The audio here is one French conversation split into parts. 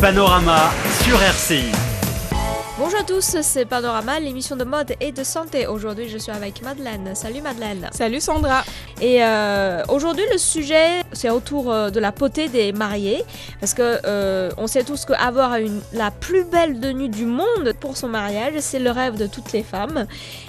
Panorama sur RCI. Bonjour à tous, c'est Panorama, l'émission de mode et de santé. Aujourd'hui, je suis avec Madeleine. Salut Madeleine. Salut Sandra. Et euh, aujourd'hui, le sujet, c'est autour euh, de la potée des mariés. Parce que euh, on sait tous qu'avoir la plus belle tenue du monde pour son mariage, c'est le rêve de toutes les femmes.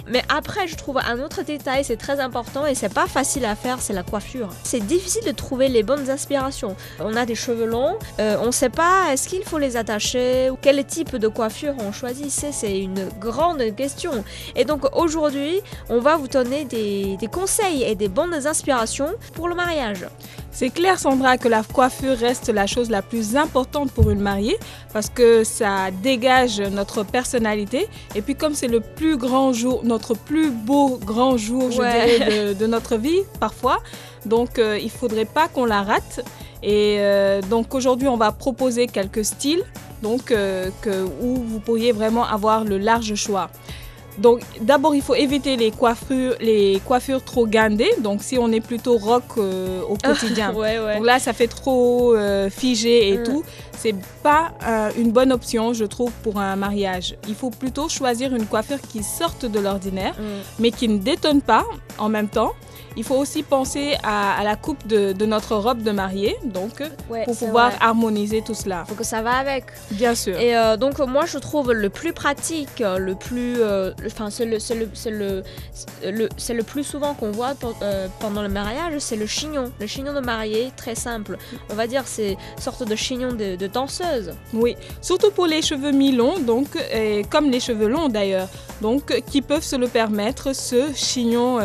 Mais après, je trouve un autre détail, c'est très important et c'est pas facile à faire, c'est la coiffure. C'est difficile de trouver les bonnes aspirations. On a des cheveux longs, on sait pas est-ce qu'il faut les attacher ou quel type de coiffure on choisit c'est une grande question. Et donc aujourd'hui, on va vous donner des, conseils et des bonnes inspirations pour le mariage. C'est clair, Sandra, que la coiffure reste la chose la plus importante pour une mariée parce que ça dégage notre personnalité. Et puis, comme c'est le plus grand jour, notre plus beau grand jour, je dirais, de, notre vie, parfois, donc euh, il faudrait pas qu'on la rate. Et euh, donc aujourd'hui, on va proposer quelques styles donc euh, que, où vous pourriez vraiment avoir le large choix. Donc d'abord il faut éviter les coiffures, les coiffures trop gandées. Donc si on est plutôt rock euh, au quotidien, donc là ça fait trop euh, figé et mm. tout. C'est pas une bonne option je trouve pour un mariage. Il faut plutôt choisir une coiffure qui sorte de l'ordinaire, mm. mais qui ne détonne pas en même temps il faut aussi penser à, la coupe de, notre robe de mariée, donc pour pouvoir harmoniser tout cela. Faut que ça va avec. Bien sûr. Et euh, donc moi je trouve le plus pratique, le plus, euh, enfin c'est le, le, le, le, plus souvent qu'on voit euh, pendant le mariage, c'est le chignon, le chignon de mariée, très simple. On va dire c'est sorte de chignon de, de danseuse. Oui, surtout pour les cheveux mi-longs, donc et comme les cheveux longs d'ailleurs, donc qui peuvent se le permettre, ce chignon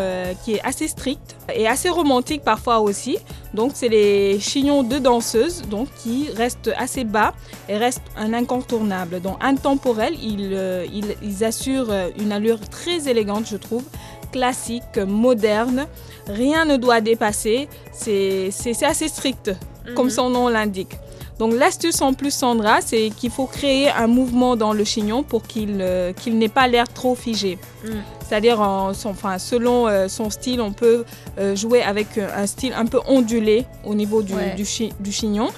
qui est assez strict et assez romantique parfois aussi. Donc c'est les chignons de danseuses donc qui restent assez bas et restent un incontournable. Donc intemporel, ils, euh, ils, ils assurent une allure très élégante je trouve, classique, moderne. Rien ne doit dépasser. C'est assez strict comme mhm. son nom l'indique. Donc l'astuce en plus Sandra, c'est qu'il faut créer un mouvement dans le chignon pour qu'il euh, n'ait pas l'air trop figé. Mm. C'est-à-dire, enfin, selon euh, son style, on peut euh, jouer avec un style un peu ondulé au niveau du, du, chignon.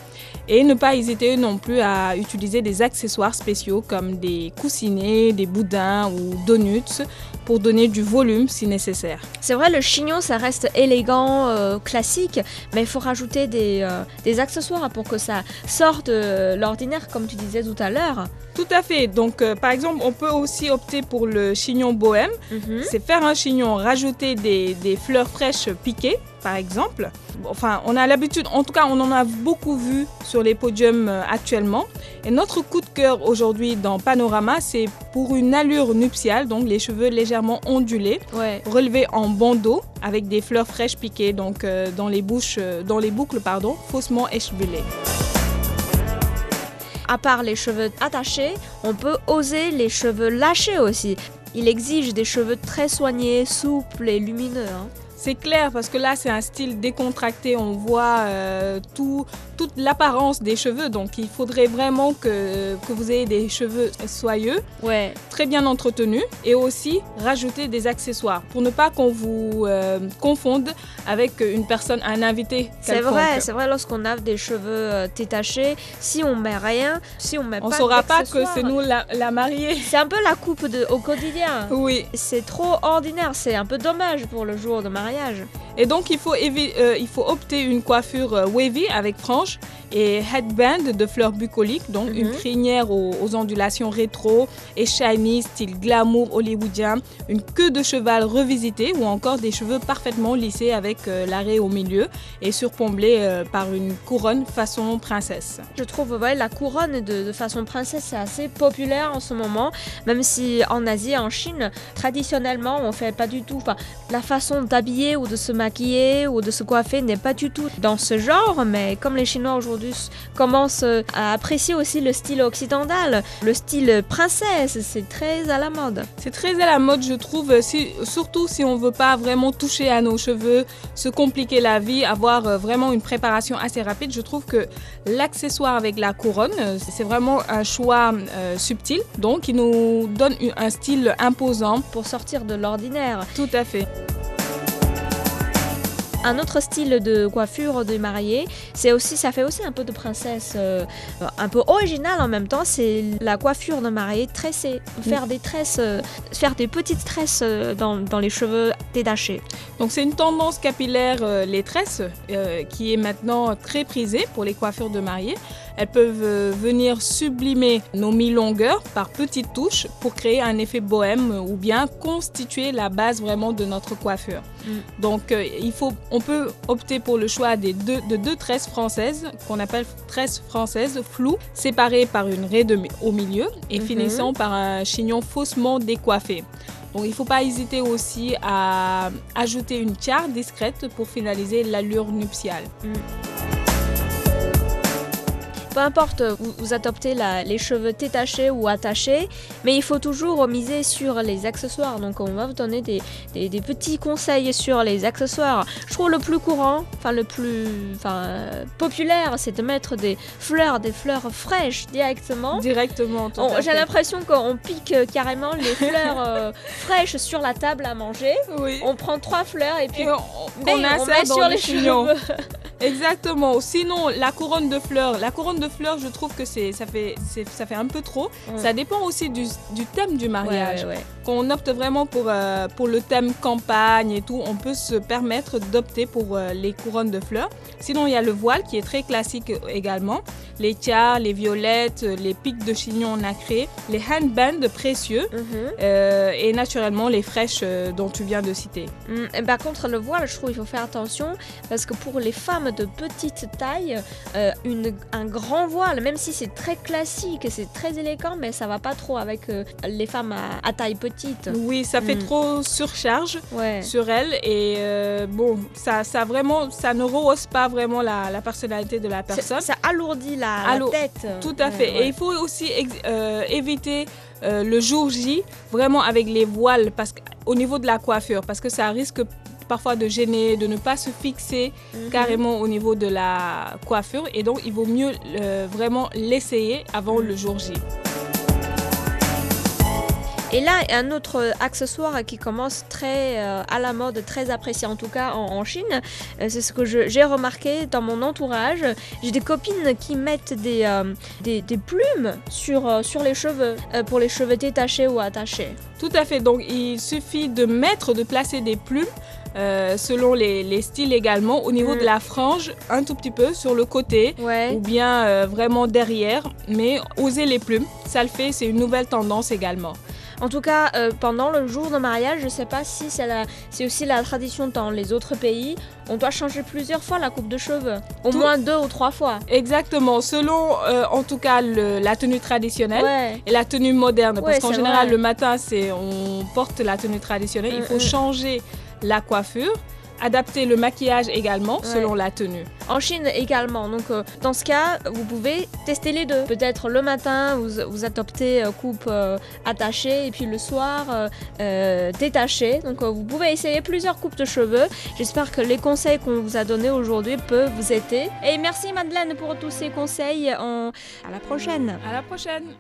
Et ne pas hésiter non plus à utiliser des accessoires spéciaux comme des coussinets, des boudins ou donuts pour donner du volume si nécessaire. C'est vrai, le chignon, ça reste élégant, euh, classique, mais il faut rajouter des, euh, des, accessoires pour que ça sorte de l'ordinaire, comme tu disais tout à l'heure. Tout à fait. Donc, euh, par exemple, on peut aussi opter pour le chignon bohème. Mhm. C'est faire un chignon, rajouter des, des fleurs fraîches piquées par exemple. Enfin, on a l'habitude, en tout cas, on en a beaucoup vu sur les podiums actuellement. Et notre coup de cœur aujourd'hui dans Panorama, c'est pour une allure nuptiale, donc les cheveux légèrement ondulés, relevés en bandeau avec des fleurs fraîches piquées, donc euh, dans les bouches, euh, dans les boucles, pardon, faussement échevelées. À part les cheveux attachés, on peut oser les cheveux lâchés aussi. Il exige des cheveux très soignés, souples et lumineux. Hein. C'est clair parce que là, c'est un style décontracté. On voit euh, tout, toute l'apparence des cheveux. Donc, il faudrait vraiment que, que, vous ayez des cheveux soyeux, ouais. très bien entretenus et aussi rajouter des accessoires pour ne pas qu'on vous euh, confonde avec une personne, un invité. C'est vrai, c'est vrai. Lorsqu'on a des cheveux euh, détachés, si on met rien, si on met on pas, on saura pas que c'est nous la, la mariée. C'est un peu la coupe de, au quotidien. Oui. C'est trop ordinaire. C'est un peu dommage pour le jour de mariage. Et donc, il faut, euh, il faut opter une coiffure euh, wavy avec franges et headband de fleurs bucoliques, donc une mhm. crinière aux, ondulations rétro et shiny, style glamour hollywoodien, une queue de cheval revisitée ou encore des cheveux parfaitement lissés avec euh, l'arrêt au milieu et surpomblés par une couronne façon princesse. Je trouve ouais, la couronne de, façon princesse c'est assez populaire en ce moment, même si en Asie en Chine, traditionnellement, on fait pas du tout. La façon d'habiller ou de se maquiller ou de se coiffer n'est pas du tout dans ce genre, mais comme les Chinois aujourd'hui commencent à apprécier aussi le style occidental, le style princesse, c'est très à la mode. C'est très à la mode, je trouve, si, surtout si on veut pas vraiment toucher à nos cheveux, se compliquer la vie, avoir euh, vraiment une préparation assez rapide. Je trouve que l'accessoire avec la couronne, c'est vraiment un choix euh, subtil, donc il nous donne un style imposant pour sortir de l'ordinaire. Tout à fait. Un autre style de coiffure de mariée, c'est aussi, ça fait aussi un peu de princesse, euh, un peu original en même temps. C'est la coiffure de mariée tressée, faire des tresses, euh, faire des petites tresses euh, dans, dans les cheveux détachés. Donc c'est une tendance capillaire, euh, les tresses, qui est maintenant très prisée pour les coiffures de mariée. Elles peuvent euh, venir sublimer nos mi-longueurs par petites touches pour créer un effet bohème ou bien constituer la base vraiment de notre coiffure. Mm. Donc euh, il faut, on peut opter pour le choix des deux, de deux tresses françaises qu'on appelle tresses françaises floues, séparées par une raie de au milieu et Mhm. finissant par un chignon faussement décoiffé. Donc il ne faut pas hésiter aussi à ajouter une tiare discrète pour finaliser l'allure nuptiale. Peu importe, vous, vous adoptez la- les cheveux détachés ou attachés, mais il faut toujours miser sur les accessoires. Donc on va vous donner des, des- des petits conseils sur les accessoires. Je trouve le plus courant, enfin le plus enfin, euh, populaire, c'est de mettre des fleurs, des fleurs fraîches directement. Directement. On- J'ai l'impression qu'on pique euh, carrément les fleurs euh, fraîches sur la table à manger. Oui. On prend trois fleurs et puis Et on, on insère met sur le les cheveux. Exactement. Sinon, la couronne de fleurs, la couronne de fleurs, je trouve que c'est ça fait ça fait un peu trop. Ouais. Ça dépend aussi du, du thème du mariage. ouais, ouais. On opte vraiment pour euh, pour le thème campagne et tout, on peut se permettre d'opter pour euh, les couronnes de fleurs. Sinon, il y a le voile qui est très classique également. Les tiares, les violettes, les pics de chignon nacrés, les handbands précieux Mhm. euh, et naturellement les fraîches euh, dont tu viens de citer. Mm, et Par contre, le voile, je trouve qu'il faut faire attention parce que pour les femmes de petite taille, euh, une- un grand voile, même si c'est très classique c'est très élégant, mais ça va pas trop avec euh, les femmes à, à taille petite. Oui, ça fait Mm. trop surcharge. Ouais. sur elle et euh, bon ça ça vraiment ça ne rehausse pas vraiment la, la personnalité de la personne Ça alourdit la, tête. tout à Ouais, fait ouais. et il faut aussi euh, éviter euh, le jour J vraiment avec les voiles parce que, au niveau de la coiffure parce que ça risque parfois de gêner de ne pas se fixer Mhm. carrément au niveau de la coiffure et donc il vaut mieux euh, vraiment l'essayer avant le jour J. Et là, un autre accessoire qui commence très euh, à la mode, très apprécié en tout cas en, en Chine, euh, c'est ce que j'ai remarqué dans mon entourage. J'ai des copines qui mettent des, euh, des, des plumes sur, sur les cheveux, pour les cheveux détachés ou attachés. Tout à fait. Donc, il suffit de mettre, de placer des plumes selon les, les styles également au niveau Mm. de la frange, un tout petit peu sur le côté Ouais. ou bien vraiment derrière. Mais oser les plumes, ça le fait, c'est une nouvelle tendance également. En tout cas, euh, pendant le jour de mariage, je sais pas si c'est la- c'est aussi la tradition dans les autres pays. On doit changer plusieurs fois la coupe de cheveux, au Tout- moins deux ou trois fois. Exactement. Selon euh, en tout cas le- la tenue traditionnelle. Ouais. Et la tenue moderne, parce Ouais, qu'en c'est général vrai. le matin c'est on porte la tenue traditionnelle, il Mm, faut mm. changer la coiffure, adapter le maquillage également Ouais. selon la tenue. En Chine également. Donc euh, dans ce cas, vous pouvez tester les deux. Peut-être le matin, vous, vous adoptez euh, coupe euh, attachée et puis le soir détachée. Donc vous pouvez essayer plusieurs coupes de cheveux. J'espère que les conseils qu'on vous a donnés aujourd'hui peuvent vous aider. Et merci Madeleine pour tous ces conseils. À la prochaine. À la prochaine.